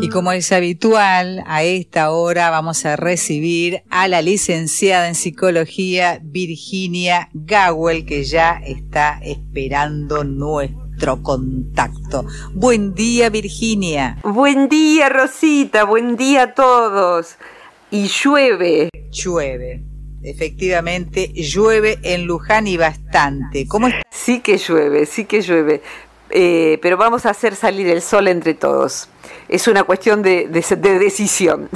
Y como es habitual, a esta hora vamos a recibir a la licenciada en psicología Virginia Gawel, que ya está esperando nuestro contacto. Buen día, Virginia. Buen día, Rosita. Buen día a todos. Y llueve. Llueve. Efectivamente, llueve en Luján y bastante. ¿Cómo está? Sí que llueve, sí que llueve. Eh, pero vamos a hacer salir el sol entre todos. Es una cuestión de, decisión.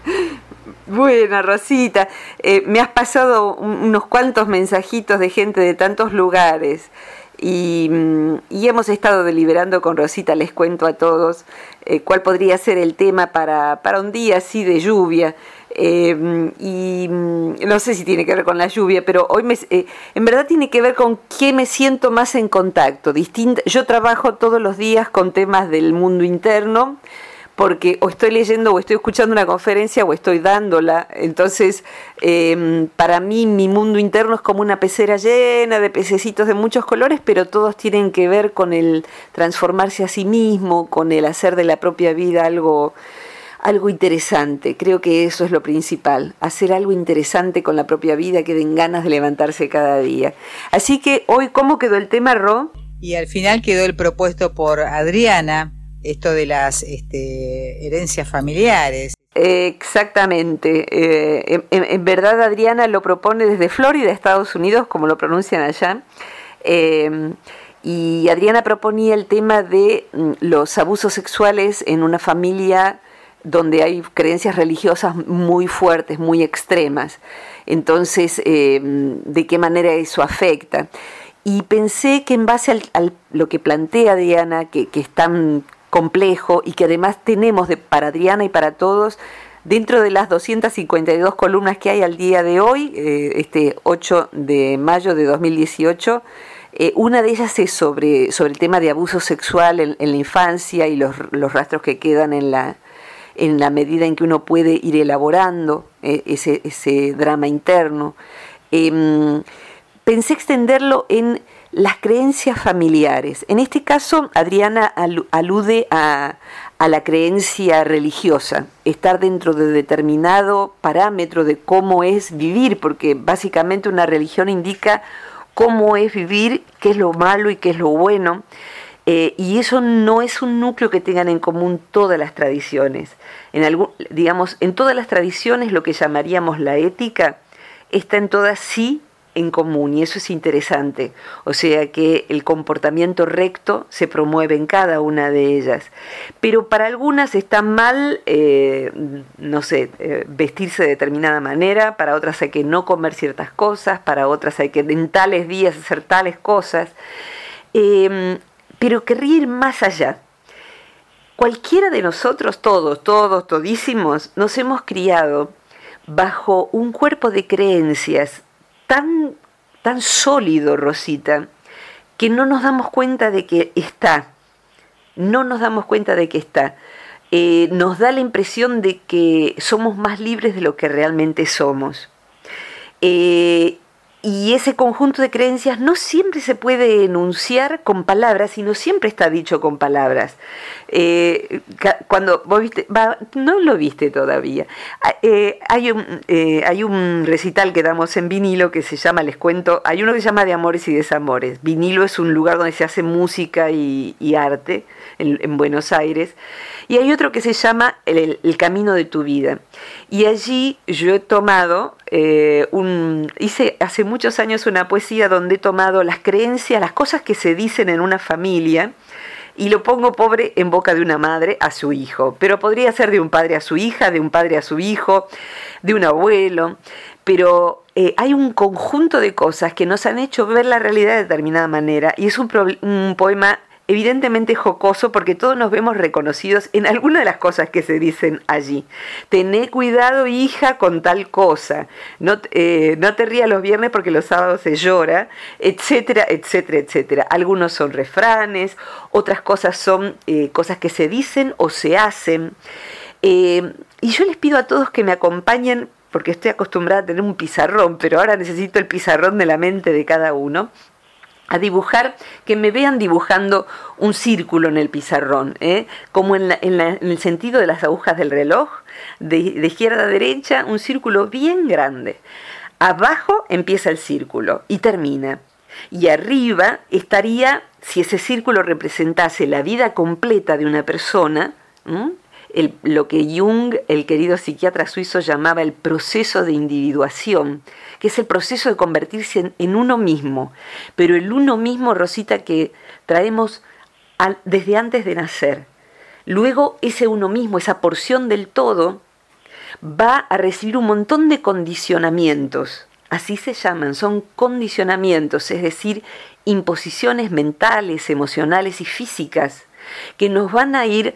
Buena, Rosita. Eh, me has pasado unos cuantos mensajitos de gente de tantos lugares y, mm, hemos estado deliberando con Rosita, les cuento a todos, eh, cuál podría ser el tema para, para un día así de lluvia. Eh, y mm, no sé si tiene que ver con la lluvia, pero hoy me, eh, en verdad tiene que ver con qué me siento más en contacto. Distinta, yo trabajo todos los días con temas del mundo interno, porque o estoy leyendo o estoy escuchando una conferencia o estoy dándola. Entonces, em, para mí mi mundo interno es como una pecera llena de pececitos de muchos colores, pero todos tienen que ver con el transformarse a sí mismo, con el hacer de la propia vida algo algo interesante. Creo que eso es lo principal, hacer algo interesante con la propia vida que den ganas de levantarse cada día. Así que hoy, ¿cómo quedó el tema, Ro? Y al final quedó el propuesto por Adriana, esto de las este, herencias familiares. Exactamente. Eh, en, verdad Adriana lo propone desde Florida, Estados Unidos, como lo pronuncian allá. Eh, y Adriana proponía el tema de mm, los abusos sexuales en una familia donde hay creencias religiosas muy fuertes, muy extremas. Entonces, eh, ¿de qué manera eso afecta? Y pensé que en base a lo que plantea Diana, que, es tan complejo y que además tenemos para Adriana y para todos, dentro de las 252 columnas que hay al día de hoy, eh, este 8 de mayo de 2018, eh, una de ellas es sobre, sobre el tema de abuso sexual en, la infancia y los, los, rastros que quedan en la, en la medida en que uno puede ir elaborando eh, ese, ese, drama interno. Em, pensé extenderlo en las creencias familiares. En este caso, Adriana alude a, a, la creencia religiosa, estar dentro de determinado parámetro de cómo es vivir, porque básicamente una religión indica cómo es vivir, qué es lo malo y qué es lo bueno. Eh, y eso no es un núcleo que tengan en común todas las tradiciones. En algún, digamos, en todas las tradiciones lo que llamaríamos la ética está en todas sí en común y eso es interesante. O sea que el comportamiento recto se promueve en cada una de ellas. Pero para algunas está mal, eh, no sé, eh, vestirse de determinada manera, para otras hay que no comer ciertas cosas, para otras hay que en tales días hacer tales cosas pero querría ir más allá. Cualquiera de nosotros, todos, todos, todísimos, nos hemos criado bajo un cuerpo de creencias tan, tan sólido, Rosita, que no nos damos cuenta de que está. No nos damos cuenta de que está. Eh, nos da la impresión de que somos más libres de lo que realmente somos. Eh, y ese conjunto de creencias no siempre se puede enunciar con palabras, sino siempre está dicho con palabras. Eh, cuando no lo viste todavía. Ah, eh, hay, un, eh, hay un recital que damos en vinilo que se llama, les cuento, hay uno que se llama De Amores y Desamores. Vinilo es un lugar donde se hace música y, arte en, Buenos Aires. Y hay otro que se llama el, Camino de tu Vida. Y allí yo he tomado un... Hice hace muchos años una poesía donde he tomado las creencias, las cosas que se dicen en una familia y lo pongo pobre en boca de una madre a su hijo, pero podría ser de un padre a su hija, de un padre a su hijo, de un abuelo, pero eh, hay un conjunto de cosas que nos han hecho ver la realidad de determinada manera y es un poema evidentemente jocoso porque todos nos vemos reconocidos en alguna de las cosas que se dicen allí. Tené cuidado, hija, con tal cosa. No, eh, no te rías los viernes porque los sábados se llora, etcétera, etcétera, etcétera. Algunos son refranes, otras cosas son eh, cosas que se dicen o se hacen. Eh, y yo les pido a todos que me acompañen porque estoy acostumbrada a tener un pizarrón, pero ahora necesito el pizarrón de la mente de cada uno a dibujar, que me vean dibujando un círculo en el pizarrón, ¿eh? como en, el sentido de las agujas del reloj, de, izquierda a derecha, un círculo bien grande. Abajo empieza el círculo y termina. Y arriba estaría, si ese círculo representase la vida completa de una persona, lo que Jung, el querido psiquiatra suizo, llamaba el proceso de individuación, que es el proceso de convertirse en, uno mismo, pero el uno mismo, Rosita, que traemos desde antes de nacer. Luego ese uno mismo, esa porción del todo, va a recibir un montón de condicionamientos, así se llaman, son condicionamientos, es decir, imposiciones mentales, emocionales y físicas que nos van a ir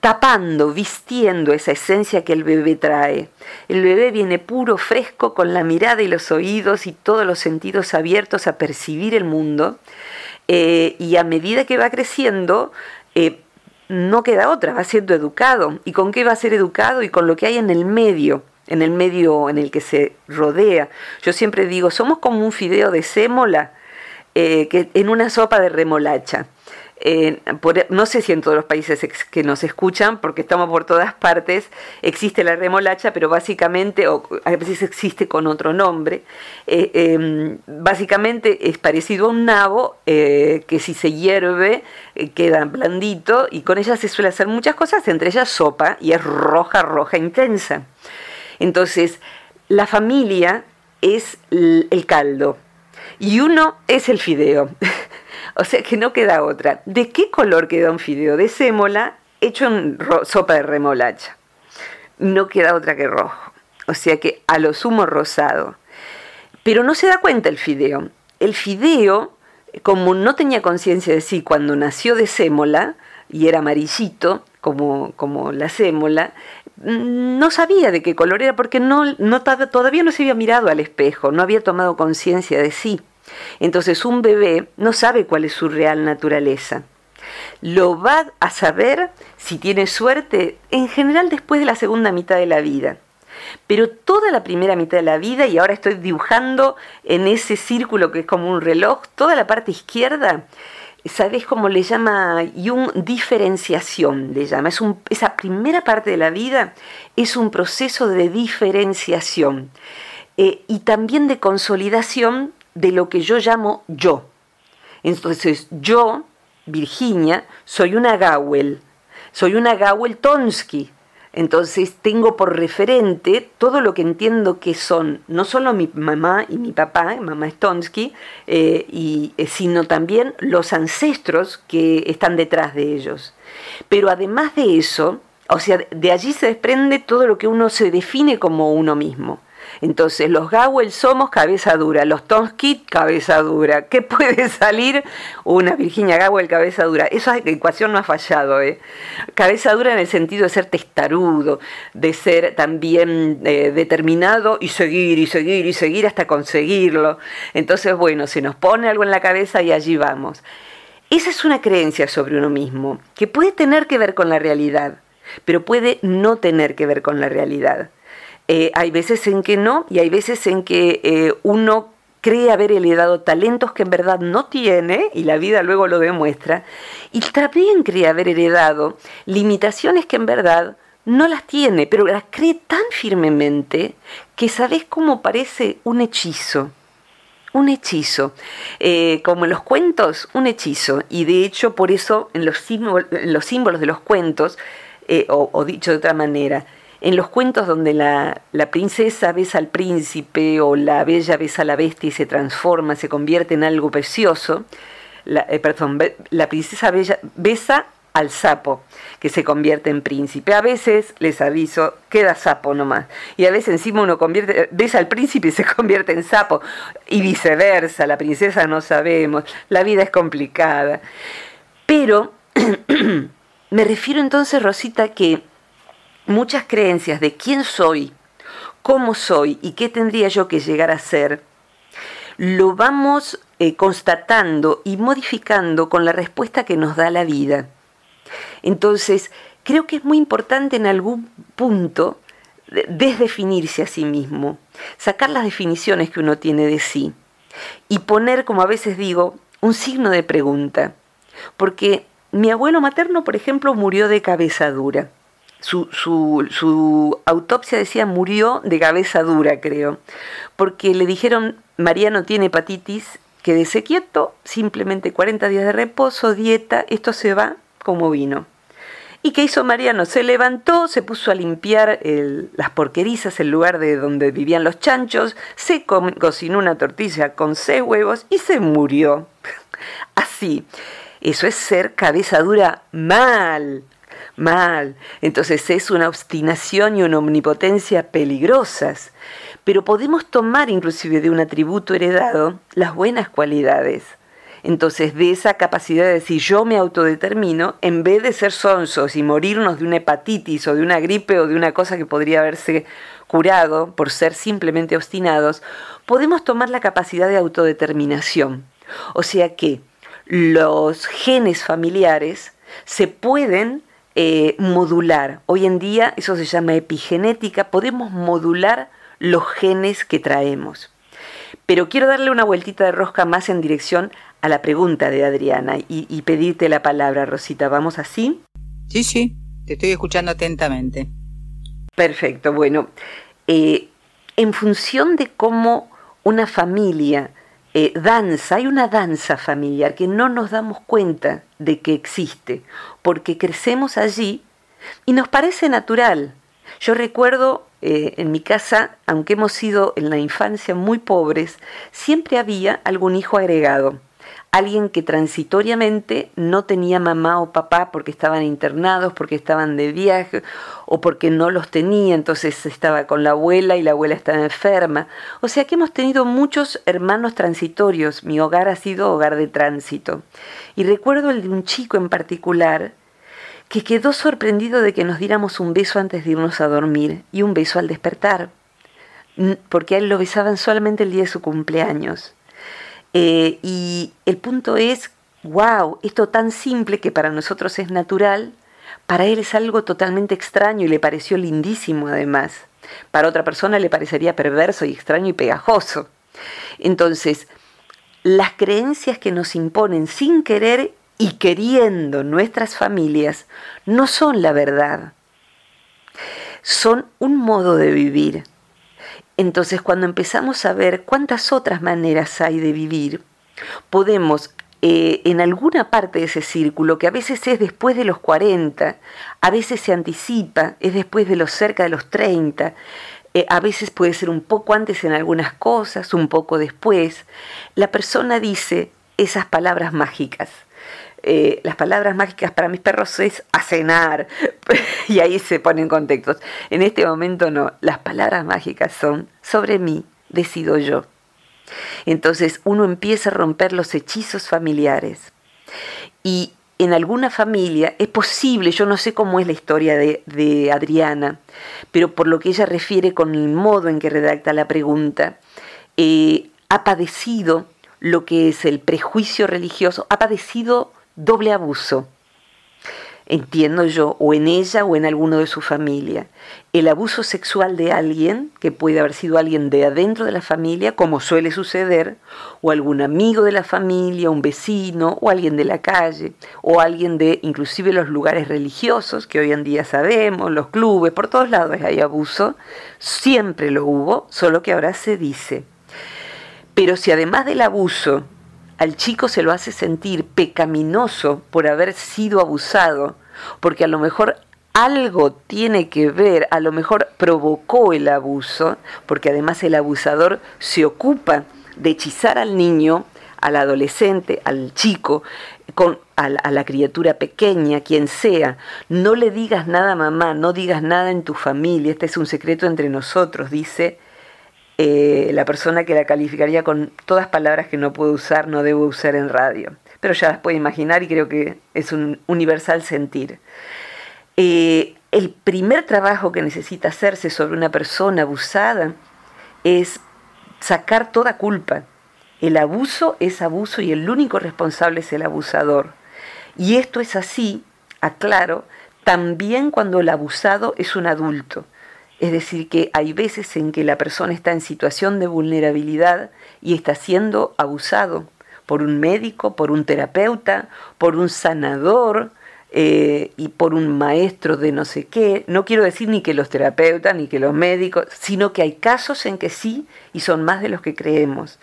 tapando, vistiendo esa esencia que el bebé trae. El bebé viene puro, fresco, con la mirada y los oídos y todos los sentidos abiertos a percibir el mundo. Eh, y a medida que va creciendo, eh, no queda otra, va siendo educado. ¿Y con qué va a ser educado? Y con lo que hay en el medio, en el medio en el que se rodea. Yo siempre digo, somos como un fideo de sémola que, en una sopa de remolacha no sé si en todos los países que nos escuchan, porque estamos por todas partes, existe la remolacha, pero básicamente, o a veces existe con otro nombre, eh, em, básicamente es parecido a un nabo eh, que si se hierve eh, queda blandito y con ella se suele hacer muchas cosas, entre ellas sopa, y es roja, roja, intensa. Entonces, la familia es el caldo y uno es el fideo. O sea que no queda otra. ¿De qué color queda un fideo? De sémola hecho en sopa de remolacha. No queda otra que rojo. O sea que a lo sumo rosado. Pero no se da cuenta el fideo. El fideo, como no tenía conciencia de sí cuando nació de sémola y era amarillito, como, como la sémola, no sabía de qué color era porque no, todavía no se había mirado al espejo, no había tomado conciencia de sí. Entonces un bebé no sabe cuál es su real naturaleza. Lo va a saber, si tiene suerte, en general después de la segunda mitad de la vida. Pero toda la primera mitad de la vida, y ahora estoy dibujando en ese círculo que es como un reloj, toda la parte izquierda, ¿sabes cómo le llama Jung? Diferenciación, le llama. Es esa primera parte de la vida es un proceso de diferenciación eh, y también de consolidación de lo que yo llamo yo. Entonces, yo, Virginia, soy una Gawel, soy una Gawel Tonsky. Entonces tengo por referente todo lo que entiendo que son no solo mi mamá y mi papá, mamá Stonsky, eh, y, eh, sino también los ancestros que están detrás de ellos. Pero además de eso, o sea, de allí se desprende todo lo que uno se define como uno mismo. Entonces, los Gawel somos cabeza dura, los Tonsky cabeza dura. ¿Qué puede salir? Una Virginia Gawel cabeza dura. Esa ecuación no ha fallado. ¿eh? Cabeza dura en el sentido de ser testarudo, de ser también eh, determinado y seguir y seguir y seguir hasta conseguirlo. Entonces, bueno, se nos pone algo en la cabeza y allí vamos. Esa es una creencia sobre uno mismo, que puede tener que ver con la realidad, pero puede no tener que ver con la realidad. Eh, hay veces en que no y hay veces en que eh, uno cree haber heredado talentos que en verdad no tiene, y la vida luego lo demuestra, y también cree haber heredado limitaciones que en verdad no las tiene, pero las cree tan firmemente que sabes cómo parece un hechizo. Un hechizo, eh, como en los cuentos, un hechizo, y de hecho por eso en los, los símbolos de los cuentos, o dicho de otra manera, en los cuentos donde la, princesa besa al príncipe o la bella besa a la bestia y se transforma, se convierte en algo precioso, la, eh, perdón, la princesa bella besa al sapo, que se convierte en príncipe. A veces, les aviso, queda sapo nomás. Y a veces encima uno convierte, besa al príncipe y se convierte en sapo. Y viceversa, la princesa no sabemos. La vida es complicada. Pero me refiero entonces, Rosita, que muchas creencias de quién soy, cómo soy y qué tendría yo que llegar a ser, lo vamos eh, constatando y modificando con la respuesta que nos da la vida. Entonces, creo que es muy importante en algún punto desdefinirse a sí mismo, sacar las definiciones que uno tiene de sí. y poner, como a veces digo, un signo de pregunta. Porque mi abuelo materno, por ejemplo, murió de cabeza dura. Su, autopsia decía murió de cabeza dura, creo, porque le dijeron, Mariano tiene hepatitis, quédese quieto, simplemente 40 días de reposo, dieta, esto se va como vino. ¿Y qué hizo Mariano? Se levantó, se puso a limpiar las porquerizas, el lugar de donde vivían los chanchos, se cocinó una tortilla con seis huevos y se murió. Así. Eso es ser cabeza dura mal, mal. Entonces es una obstinación y una omnipotencia peligrosas. Pero podemos tomar inclusive de un atributo heredado las buenas cualidades. Entonces, de esa capacidad de decir yo me autodetermino, en vez de ser sonsos y morirnos de una hepatitis o de una gripe o de una cosa que podría haberse curado por ser simplemente obstinados, podemos tomar la capacidad de autodeterminación. O sea que los genes familiares se pueden eh, modular. Hoy en día eso se llama epigenética, podemos modular los genes que traemos. Pero quiero darle una vueltita de rosca más en dirección a la pregunta de Adriana y, pedirte la palabra, Rosita. ¿Vamos así? Sí, sí, te estoy escuchando atentamente. Perfecto, bueno, eh, en función de cómo una familia eh, danza, hay una danza familiar que no nos damos cuenta de que existe, porque crecemos allí y nos parece natural. Yo recuerdo eh, en mi casa, aunque hemos sido en la infancia muy pobres, siempre había algún hijo agregado alguien que transitoriamente no tenía mamá o papá porque estaban internados, porque estaban de viaje o porque no los tenía, entonces estaba con la abuela y la abuela estaba enferma. O sea que hemos tenido muchos hermanos transitorios, mi hogar ha sido hogar de tránsito. Y recuerdo el de un chico en particular que quedó sorprendido de que nos diéramos un beso antes de irnos a dormir y un beso al despertar, porque a él lo besaban solamente el día de su cumpleaños. Eh, y el punto es, wow, esto tan simple que para nosotros es natural, para él es algo totalmente extraño y le pareció lindísimo además. Para otra persona le parecería perverso y extraño y pegajoso. Entonces, las creencias que nos imponen sin querer y queriendo nuestras familias no son la verdad. Son un modo de vivir, entonces, cuando empezamos a ver cuántas otras maneras hay de vivir, podemos eh, en alguna parte de ese círculo, que a veces es después de los 40, a veces se anticipa, es después de los cerca de los 30, eh, a veces puede ser un poco antes en algunas cosas, un poco después, la persona dice esas palabras mágicas. Eh, las palabras mágicas para mis perros es a cenar, y ahí se ponen contextos. En este momento no, las palabras mágicas son sobre mí, decido yo. Entonces uno empieza a romper los hechizos familiares. Y en alguna familia es posible, yo no sé cómo es la historia de, Adriana, pero por lo que ella refiere con el modo en que redacta la pregunta, eh, ha padecido lo que es el prejuicio religioso, ha padecido doble abuso, entiendo yo, o en ella o en alguno de su familia. El abuso sexual de alguien, que puede haber sido alguien de adentro de la familia, como suele suceder, o algún amigo de la familia, un vecino, o alguien de la calle, o alguien de inclusive los lugares religiosos, que hoy en día sabemos, los clubes, por todos lados hay abuso, siempre lo hubo, solo que ahora se dice. Pero si además del abuso al chico se lo hace sentir pecaminoso por haber sido abusado, porque a lo mejor algo tiene que ver, a lo mejor provocó el abuso, porque además el abusador se ocupa de hechizar al niño, al adolescente, al chico, a, a, la criatura pequeña, quien sea. No le digas nada a mamá, no digas nada en tu familia, este es un secreto entre nosotros, dice eh, la persona que la calificaría con todas palabras que no puedo usar, no debo usar en radio. Pero ya las puede imaginar y creo que es un universal sentir. Eh, el primer trabajo que necesita hacerse sobre una persona abusada es sacar toda culpa. El abuso es abuso y el único responsable es el abusador. Y esto es así, aclaro, también cuando el abusado es un adulto. Es decir, que hay veces en que la persona está en situación de vulnerabilidad y está siendo abusado por un médico, por un terapeuta, por un sanador, eh, y por un maestro de no sé qué. No quiero decir ni que los terapeutas ni que los médicos, sino que hay casos en que sí y son más de los que creemos.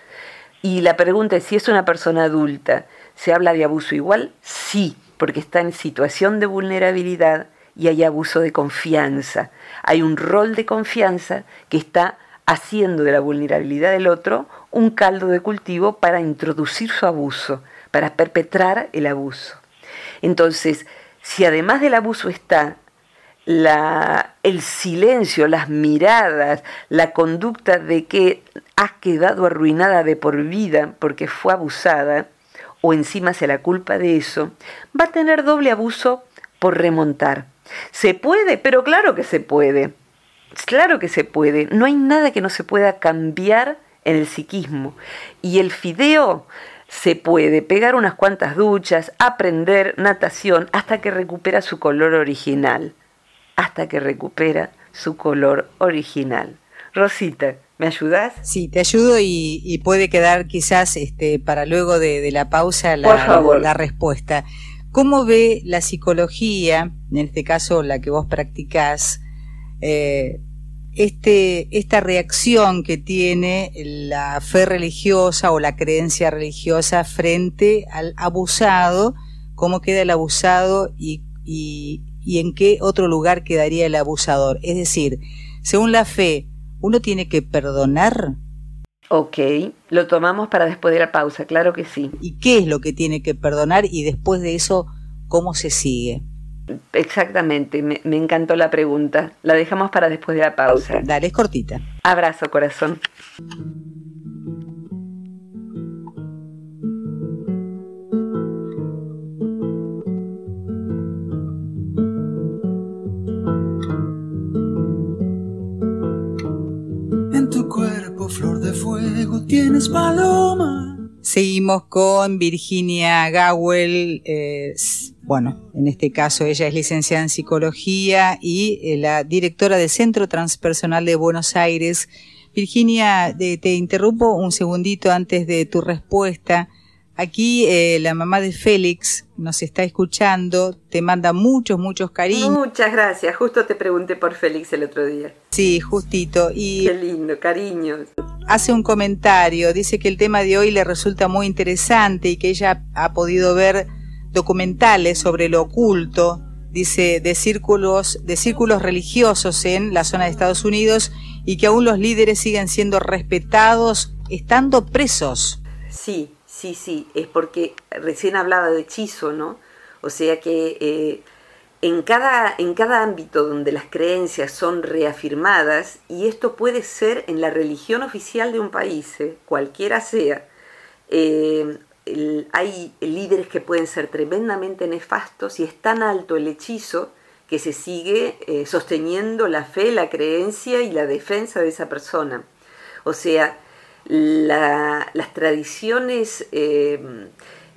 Y la pregunta es si es una persona adulta, ¿se habla de abuso igual? Sí, porque está en situación de vulnerabilidad y hay abuso de confianza. Hay un rol de confianza que está haciendo de la vulnerabilidad del otro un caldo de cultivo para introducir su abuso, para perpetrar el abuso. Entonces, si además del abuso está la, el silencio, las miradas, la conducta de que has quedado arruinada de por vida porque fue abusada, o encima se la culpa de eso, va a tener doble abuso por remontar. ¿Se puede? Pero claro que se puede. Claro que se puede. No hay nada que no se pueda cambiar en el psiquismo. Y el fideo se puede pegar unas cuantas duchas, aprender natación hasta que recupera su color original. Hasta que recupera su color original. Rosita, ¿me ayudas? Sí, te ayudo y, puede quedar quizás este, para luego de, la pausa la, la respuesta. ¿Cómo ve la psicología, en este caso la que vos practicás, eh, este, esta reacción que tiene la fe religiosa o la creencia religiosa frente al abusado, cómo queda el abusado y, y, y en qué otro lugar quedaría el abusador. Es decir, según la fe, ¿uno tiene que perdonar? Ok, lo tomamos para después de la pausa, claro que sí. ¿Y qué es lo que tiene que perdonar y después de eso, cómo se sigue? Exactamente, me, encantó la pregunta. La dejamos para después de la pausa. Dale, es cortita. Abrazo, corazón. Tienes paloma. Seguimos con Virginia Gawel, eh, bueno, en este caso ella es licenciada en psicología y eh, la directora del Centro Transpersonal de Buenos Aires. Virginia, te interrumpo un segundito antes de tu respuesta. Aquí eh, la mamá de Félix nos está escuchando, te manda muchos, muchos cariños. Muchas gracias, justo te pregunté por Félix el otro día. Sí, justito. Y Qué lindo, cariños. Hace un comentario, dice que el tema de hoy le resulta muy interesante y que ella ha podido ver documentales sobre lo oculto, dice, de círculos, de círculos religiosos en la zona de Estados Unidos y que aún los líderes siguen siendo respetados estando presos. Sí, sí, sí, es porque recién hablaba de hechizo, ¿no? O sea que eh, en, cada, en cada ámbito donde las creencias son reafirmadas, y esto puede ser en la religión oficial de un país, ¿eh? cualquiera sea, eh, hay líderes que pueden ser tremendamente nefastos y es tan alto el hechizo que se sigue sosteniendo la fe, la creencia y la defensa de esa persona. O sea, las tradiciones eh,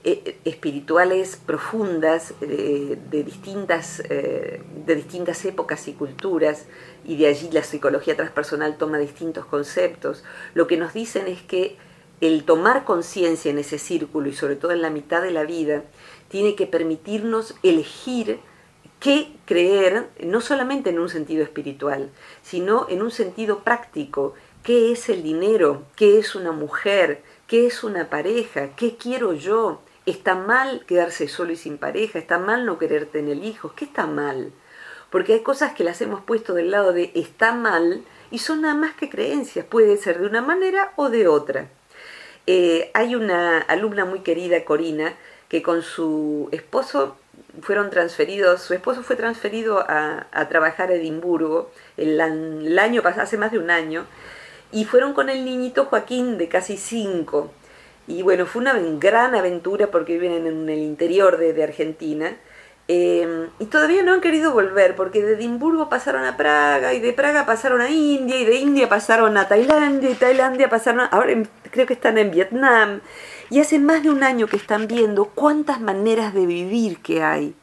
e, espirituales profundas de, distintas, eh, de distintas épocas y culturas, y de allí la psicología transpersonal toma distintos conceptos, lo que nos dicen es que el tomar conciencia en ese círculo y sobre todo en la mitad de la vida, tiene que permitirnos elegir qué creer, no solamente en un sentido espiritual, sino en un sentido práctico. ¿Qué es el dinero? ¿Qué es una mujer? ¿Qué es una pareja? ¿Qué quiero yo? ¿Está mal quedarse solo y sin pareja? ¿Está mal no querer tener hijos? ¿Qué está mal? Porque hay cosas que las hemos puesto del lado de está mal y son nada más que creencias. Puede ser de una manera o de otra. Eh, hay una alumna muy querida, Corina, que con su esposo fueron transferidos, su esposo fue transferido a, trabajar a Edimburgo el, el año pasado, hace más de un año, y fueron con el niñito Joaquín de casi cinco. Y bueno, fue una gran aventura porque viven en el interior de Argentina. Em, y todavía no han querido volver porque de Edimburgo pasaron a Praga y de Praga pasaron a India y de India pasaron a Tailandia y Tailandia pasaron a, ahora creo que están en Vietnam. Y hace más de un año que están viendo cuántas maneras de vivir que hay,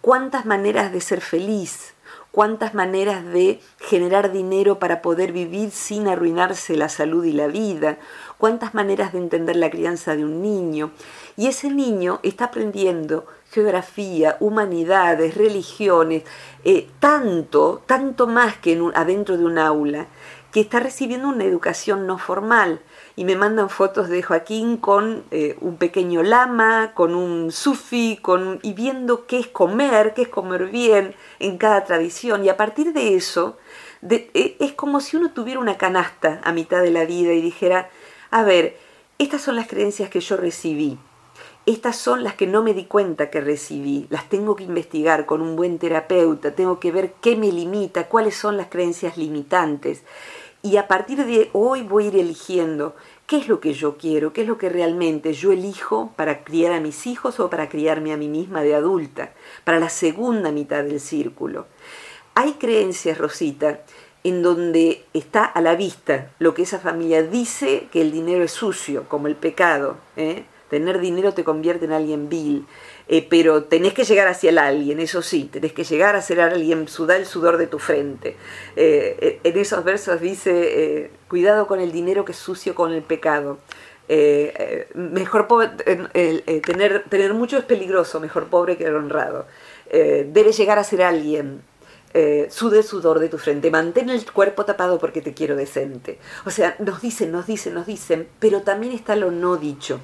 cuántas maneras de ser feliz, cuántas maneras de generar dinero para poder vivir sin arruinarse la salud y la vida, cuántas maneras de entender la crianza de un niño. Y ese niño está aprendiendo geografía, humanidades, religiones, eh, tanto, tanto más que en adentro de un aula, que está recibiendo una educación no formal y me mandan fotos de Joaquín con eh, un pequeño lama, con un sufi, con, y viendo qué es comer, qué es comer bien en cada tradición. Y a partir de eso, e, es como si uno tuviera una canasta a mitad de la vida y dijera, a ver, estas son las creencias que yo recibí. Estas son las que no me di cuenta que recibí, las tengo que investigar con un buen terapeuta, tengo que ver qué me limita, cuáles son las creencias limitantes y a partir de hoy voy a ir eligiendo qué es lo que yo quiero, qué es lo que realmente yo elijo para criar a mis hijos o para criarme a mí misma de adulta, para la segunda mitad del círculo. Hay creencias, Rosita, en donde está a la vista lo que esa familia dice que el dinero es sucio, como el pecado. ¿eh? Tener dinero te convierte en alguien vil. Eh, pero tenés que llegar hacia el alguien, eso sí, tenés que llegar a ser alguien, sudar el sudor de tu frente. Eh, eh, en esos versos dice, cuidado con el dinero que es sucio con el pecado. mejor tener, tener mucho es peligroso, mejor pobre que honrado. debes llegar a ser alguien, sude el sudor de tu frente, mantén el cuerpo tapado porque te quiero decente. O sea, nos dicen, nos dicen, nos dicen, pero también está lo no dicho.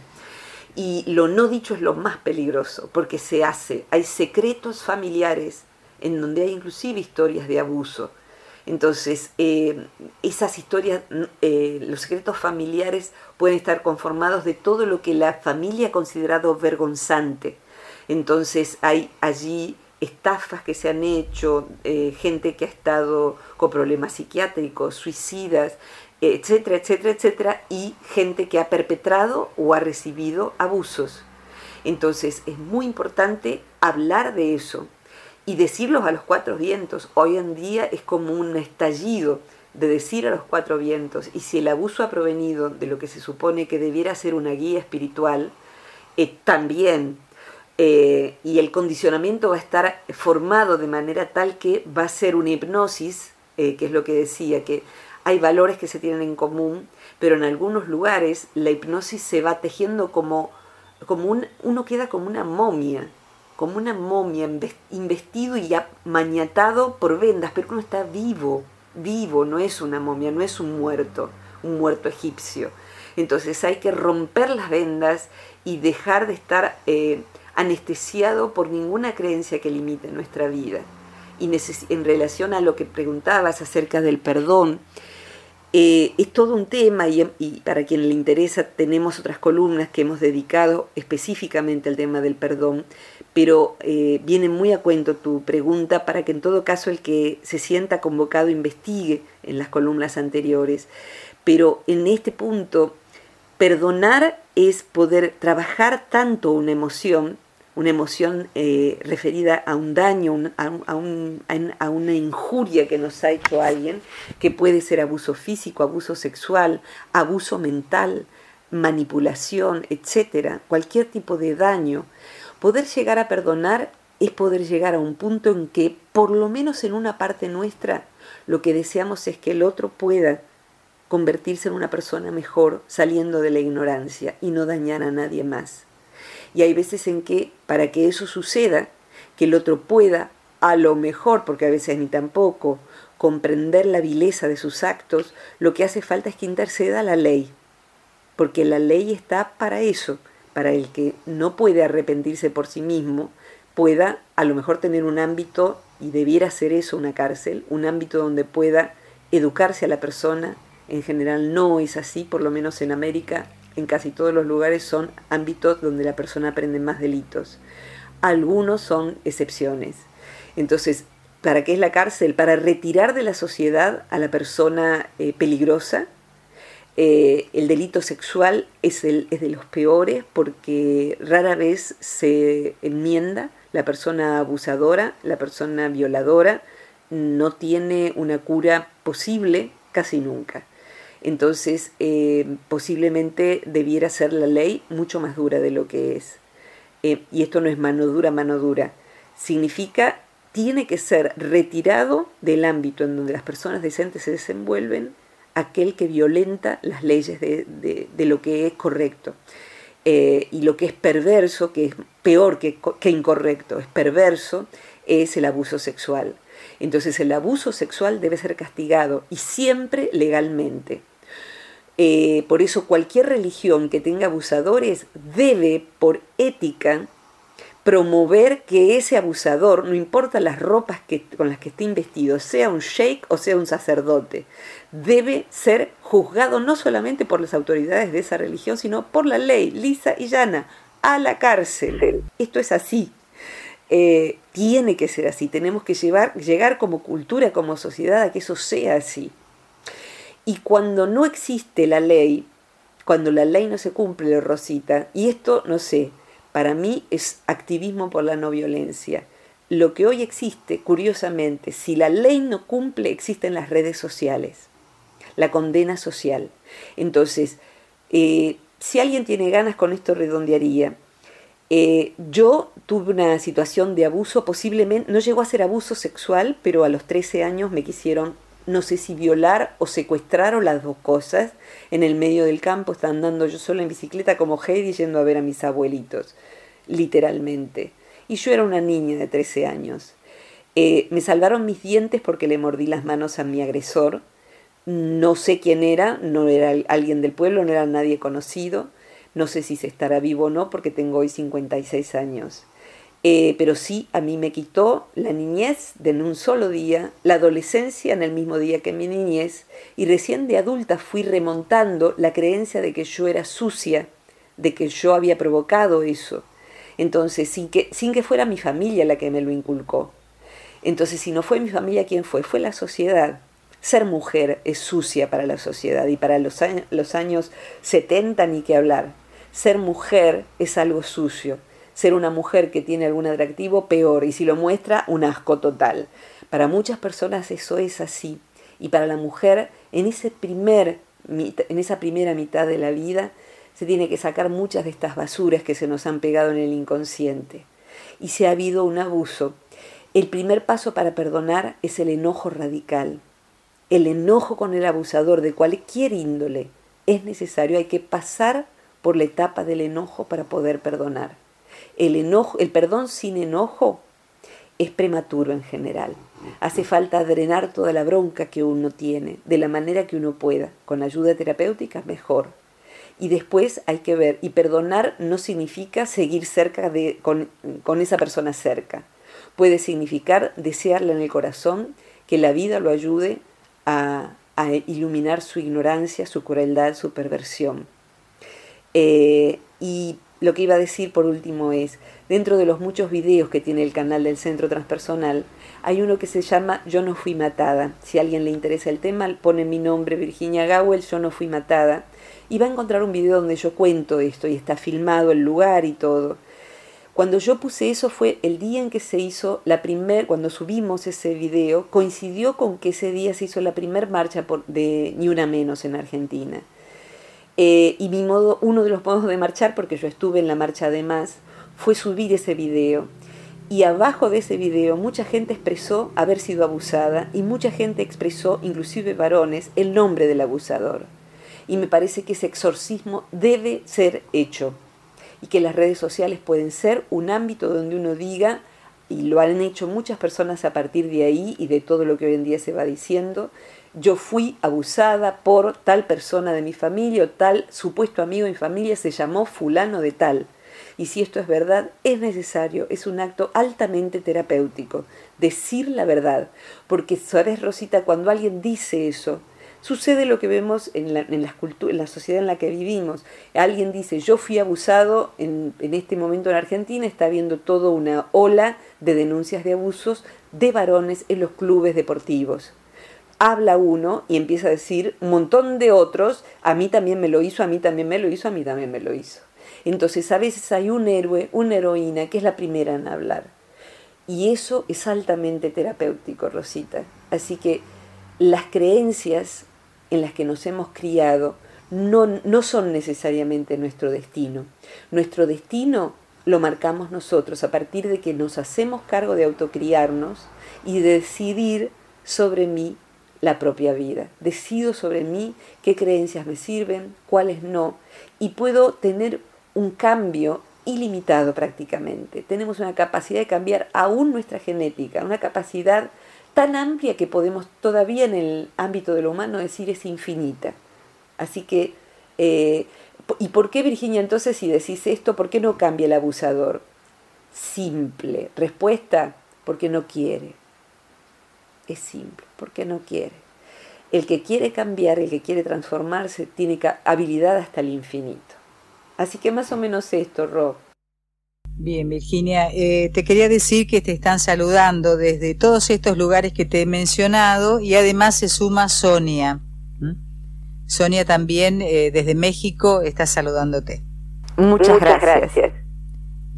Y lo no dicho es lo más peligroso, porque se hace. Hay secretos familiares en donde hay inclusive historias de abuso. Entonces, eh, esas historias, eh, los secretos familiares pueden estar conformados de todo lo que la familia ha considerado vergonzante. Entonces, hay allí estafas que se han hecho, eh, gente que ha estado con problemas psiquiátricos, suicidas, etcétera, etcétera, etcétera, y gente que ha perpetrado o ha recibido abusos. Entonces es muy importante hablar de eso y decirlos a los cuatro vientos. Hoy en día es como un estallido de decir a los cuatro vientos, y si el abuso ha provenido de lo que se supone que debiera ser una guía espiritual, eh, también, eh, y el condicionamiento va a estar formado de manera tal que va a ser una hipnosis, eh, que es lo que decía, que hay valores que se tienen en común, pero en algunos lugares la hipnosis se va tejiendo como, como un, uno queda como una momia, como una momia investido y mañatado por vendas, pero uno está vivo, vivo, no es una momia, no es un muerto, un muerto egipcio. Entonces hay que romper las vendas y dejar de estar eh, anestesiado por ninguna creencia que limite nuestra vida. Y en relación a lo que preguntabas acerca del perdón, eh, es todo un tema y, para quien le interesa tenemos otras columnas que hemos dedicado específicamente al tema del perdón, pero eh, viene muy a cuento tu pregunta para que en todo caso el que se sienta convocado investigue en las columnas anteriores. Pero en este punto, perdonar es poder trabajar tanto una emoción una emoción eh, referida a un daño, a, una injuria que nos ha hecho alguien, que puede ser abuso físico, abuso sexual, abuso mental, manipulación, etcétera, cualquier tipo de daño. Poder llegar a perdonar es poder llegar a un punto en que, por lo menos en una parte nuestra, lo que deseamos es que el otro pueda convertirse en una persona mejor saliendo de la ignorancia y no dañar a nadie más. Y hay veces en que para que eso suceda, que el otro pueda, a lo mejor, porque a veces ni tampoco, comprender la vileza de sus actos, lo que hace falta es que interceda la ley, porque la ley está para eso, para el que no puede arrepentirse por sí mismo, pueda a lo mejor tener un ámbito, y debiera ser eso una cárcel, un ámbito donde pueda educarse a la persona, en general no es así, por lo menos en América en casi todos los lugares son ámbitos donde la persona aprende más delitos. Algunos son excepciones. Entonces, ¿para qué es la cárcel? Para retirar de la sociedad a la persona eh, peligrosa. Eh, el delito sexual es, el, es de los peores porque rara vez se enmienda. La persona abusadora, la persona violadora, no tiene una cura posible casi nunca. Entonces, eh, posiblemente debiera ser la ley mucho más dura de lo que es. Eh, y esto no es mano dura, mano dura, significa tiene que ser retirado del ámbito en donde las personas decentes se desenvuelven aquel que violenta las leyes de, lo que es correcto. Eh, y lo que es perverso, que es peor que, que incorrecto, es perverso, es el abuso sexual. Entonces el abuso sexual debe ser castigado y siempre legalmente. Eh, por eso cualquier religión que tenga abusadores debe, por ética, promover que ese abusador, no importa las ropas que, con las que esté investido, sea un sheikh o sea un sacerdote, debe ser juzgado no solamente por las autoridades de esa religión, sino por la ley, lisa y llana, a la cárcel. Esto es así. Eh, tiene que ser así. Tenemos que llevar, llegar como cultura, como sociedad, a que eso sea así. Y cuando no existe la ley, cuando la ley no se cumple, Rosita, y esto, no sé, para mí es activismo por la no violencia. Lo que hoy existe, curiosamente, si la ley no cumple, existen las redes sociales, la condena social. Entonces, eh, si alguien tiene ganas con esto redondearía. Eh, yo tuve una situación de abuso, posiblemente, no llegó a ser abuso sexual, pero a los 13 años me quisieron no sé si violar o secuestrar o las dos cosas. En el medio del campo estaba andando yo sola en bicicleta como Heidi yendo a ver a mis abuelitos, literalmente. Y yo era una niña de 13 años. Eh, me salvaron mis dientes porque le mordí las manos a mi agresor. No sé quién era, no era alguien del pueblo, no era nadie conocido. No sé si se estará vivo o no porque tengo hoy 56 años. Eh, pero sí a mí me quitó la niñez en un solo día, la adolescencia en el mismo día que mi niñez, y recién de adulta fui remontando la creencia de que yo era sucia, de que yo había provocado eso. Entonces, sin que, sin que fuera mi familia la que me lo inculcó. Entonces, si no fue mi familia, ¿quién fue? Fue la sociedad. Ser mujer es sucia para la sociedad y para los, años, los años 70 ni que hablar. Ser mujer es algo sucio ser una mujer que tiene algún atractivo, peor, y si lo muestra, un asco total. Para muchas personas eso es así, y para la mujer, en, ese primer, en esa primera mitad de la vida, se tiene que sacar muchas de estas basuras que se nos han pegado en el inconsciente. Y si ha habido un abuso, el primer paso para perdonar es el enojo radical. El enojo con el abusador de cualquier índole es necesario, hay que pasar por la etapa del enojo para poder perdonar. El, enojo, el perdón sin enojo es prematuro en general. Hace falta drenar toda la bronca que uno tiene de la manera que uno pueda. Con ayuda terapéutica, mejor. Y después hay que ver, y perdonar no significa seguir cerca de, con, esa persona cerca. Puede significar desearle en el corazón que la vida lo ayude a, iluminar su ignorancia, su crueldad, su perversión. Eh, y lo que iba a decir por último es, dentro de los muchos videos que tiene el canal del Centro Transpersonal, hay uno que se llama Yo no fui matada. Si a alguien le interesa el tema, pone mi nombre Virginia Gowell, Yo no fui matada. Y va a encontrar un video donde yo cuento esto y está filmado el lugar y todo. Cuando yo puse eso fue el día en que se hizo la primer, cuando subimos ese video, coincidió con que ese día se hizo la primer marcha de Ni Una Menos en Argentina. Eh, y mi modo, uno de los modos de marchar, porque yo estuve en la marcha además, fue subir ese video. Y abajo de ese video mucha gente expresó haber sido abusada y mucha gente expresó, inclusive varones, el nombre del abusador. Y me parece que ese exorcismo debe ser hecho y que las redes sociales pueden ser un ámbito donde uno diga, y lo han hecho muchas personas a partir de ahí y de todo lo que hoy en día se va diciendo, yo fui abusada por tal persona de mi familia o tal supuesto amigo de mi familia se llamó fulano de tal. Y si esto es verdad, es necesario, es un acto altamente terapéutico, decir la verdad. Porque, ¿sabes, Rosita? Cuando alguien dice eso, sucede lo que vemos en la, en la sociedad en la que vivimos. Alguien dice, yo fui abusado en, en este momento en Argentina, está habiendo toda una ola de denuncias de abusos de varones en los clubes deportivos habla uno y empieza a decir un montón de otros, a mí también me lo hizo, a mí también me lo hizo, a mí también me lo hizo. Entonces a veces hay un héroe, una heroína que es la primera en hablar. Y eso es altamente terapéutico, Rosita. Así que las creencias en las que nos hemos criado no, no son necesariamente nuestro destino. Nuestro destino lo marcamos nosotros a partir de que nos hacemos cargo de autocriarnos y de decidir sobre mí la propia vida. Decido sobre mí qué creencias me sirven, cuáles no, y puedo tener un cambio ilimitado prácticamente. Tenemos una capacidad de cambiar aún nuestra genética, una capacidad tan amplia que podemos todavía en el ámbito de lo humano decir es infinita. Así que, eh, ¿y por qué Virginia entonces si decís esto, por qué no cambia el abusador? Simple. Respuesta, porque no quiere. Es simple, porque no quiere. El que quiere cambiar, el que quiere transformarse, tiene habilidad hasta el infinito. Así que más o menos esto, Rob. Bien, Virginia, eh, te quería decir que te están saludando desde todos estos lugares que te he mencionado y además se suma Sonia. Sonia también eh, desde México está saludándote. Muchas, gracias.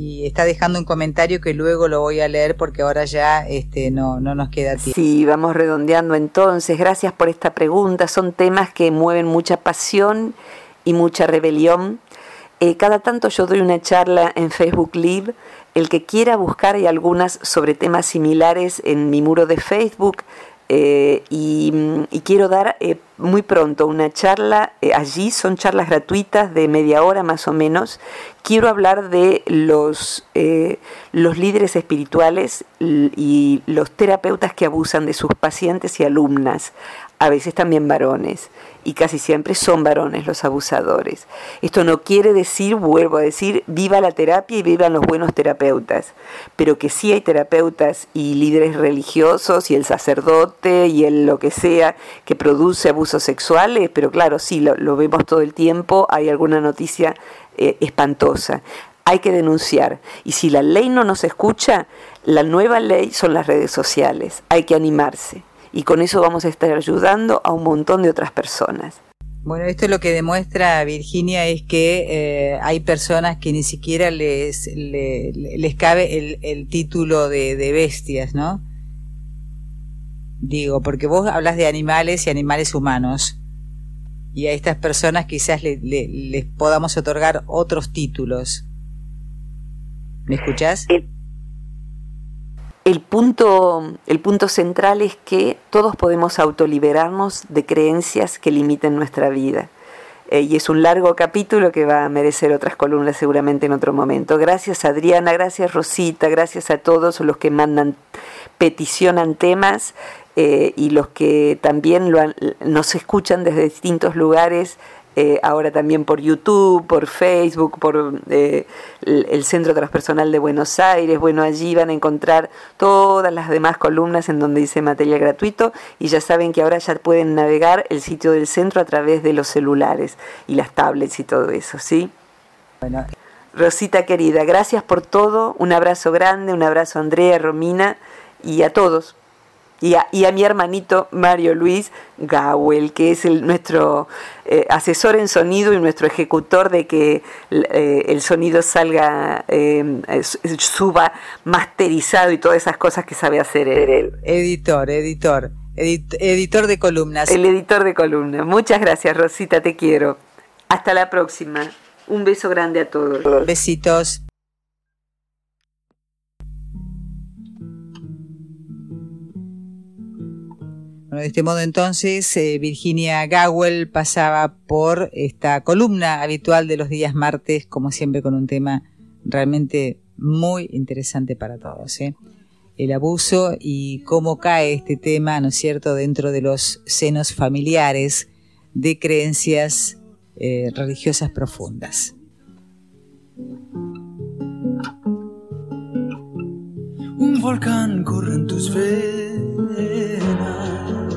Y está dejando un comentario que luego lo voy a leer porque ahora ya este, no, no nos queda tiempo. Sí, vamos redondeando entonces. Gracias por esta pregunta. Son temas que mueven mucha pasión y mucha rebelión eh, cada tanto yo doy una charla en Facebook Live. El que quiera buscar, hay algunas sobre temas similares en mi muro de Facebook. Eh, y, quiero dar eh, muy pronto una charla allí, son charlas gratuitas de media hora más o menos. Quiero hablar de los, los líderes espirituales y los terapeutas que abusan de sus pacientes y alumnas, a veces también varones y casi siempre son varones los abusadores. Esto no quiere decir, vuelvo a decir, viva la terapia y vivan los buenos terapeutas, pero que sí hay terapeutas y líderes religiosos y el sacerdote y el lo que sea que produce abusos sexuales, pero claro, sí, lo, vemos todo el tiempo, hay alguna noticia eh, espantosa. Hay que denunciar. Y si la ley no nos escucha, la nueva ley son las redes sociales. Hay que animarse y con eso vamos a estar ayudando a un montón de otras personas. Bueno, esto lo que demuestra Virginia es que eh, hay personas que ni siquiera les, les, cabe el, el título de, de, bestias, ¿no? Digo, porque vos hablas de animales y animales humanos. Y a estas personas quizás les podamos otorgar otros títulos. ¿Me escuchás? El punto, el punto central es que todos podemos autoliberarnos de creencias que limiten nuestra vida. Eh, y es un largo capítulo que va a merecer otras columnas seguramente en otro momento. Gracias Adriana, gracias Rosita, gracias a todos los que mandan, peticionan temas eh, y los que también nos escuchan desde distintos lugares. Eh, ahora también por YouTube, por Facebook, por eh, el Centro Transpersonal de Buenos Aires. Bueno, allí van a encontrar todas las demás columnas en donde dice material gratuito y ya saben que ahora ya pueden navegar el sitio del centro a través de los celulares y las tablets y todo eso, ¿sí? Bueno. Rosita querida, gracias por todo, un abrazo grande, un abrazo a Andrea, Romina y a todos y a, mi hermanito Mario Luis Gawel, que es el, nuestro eh, asesor en sonido y nuestro ejecutor de que eh, el sonido salga, eh, suba masterizado y todas esas cosas que sabe hacer él. Editor, editor, editor de columnas. El editor de columnas. Muchas gracias, Rosita, te quiero. Hasta la próxima. Un beso grande a todos. Besitos. Bueno, de este modo entonces eh, Virginia Gawel pasaba por esta columna habitual de los días martes, como siempre con un tema realmente muy interesante para todos. ¿eh? El abuso y cómo cae este tema, ¿no es cierto?, dentro de los senos familiares de creencias eh, religiosas profundas. Un volcán corre en tus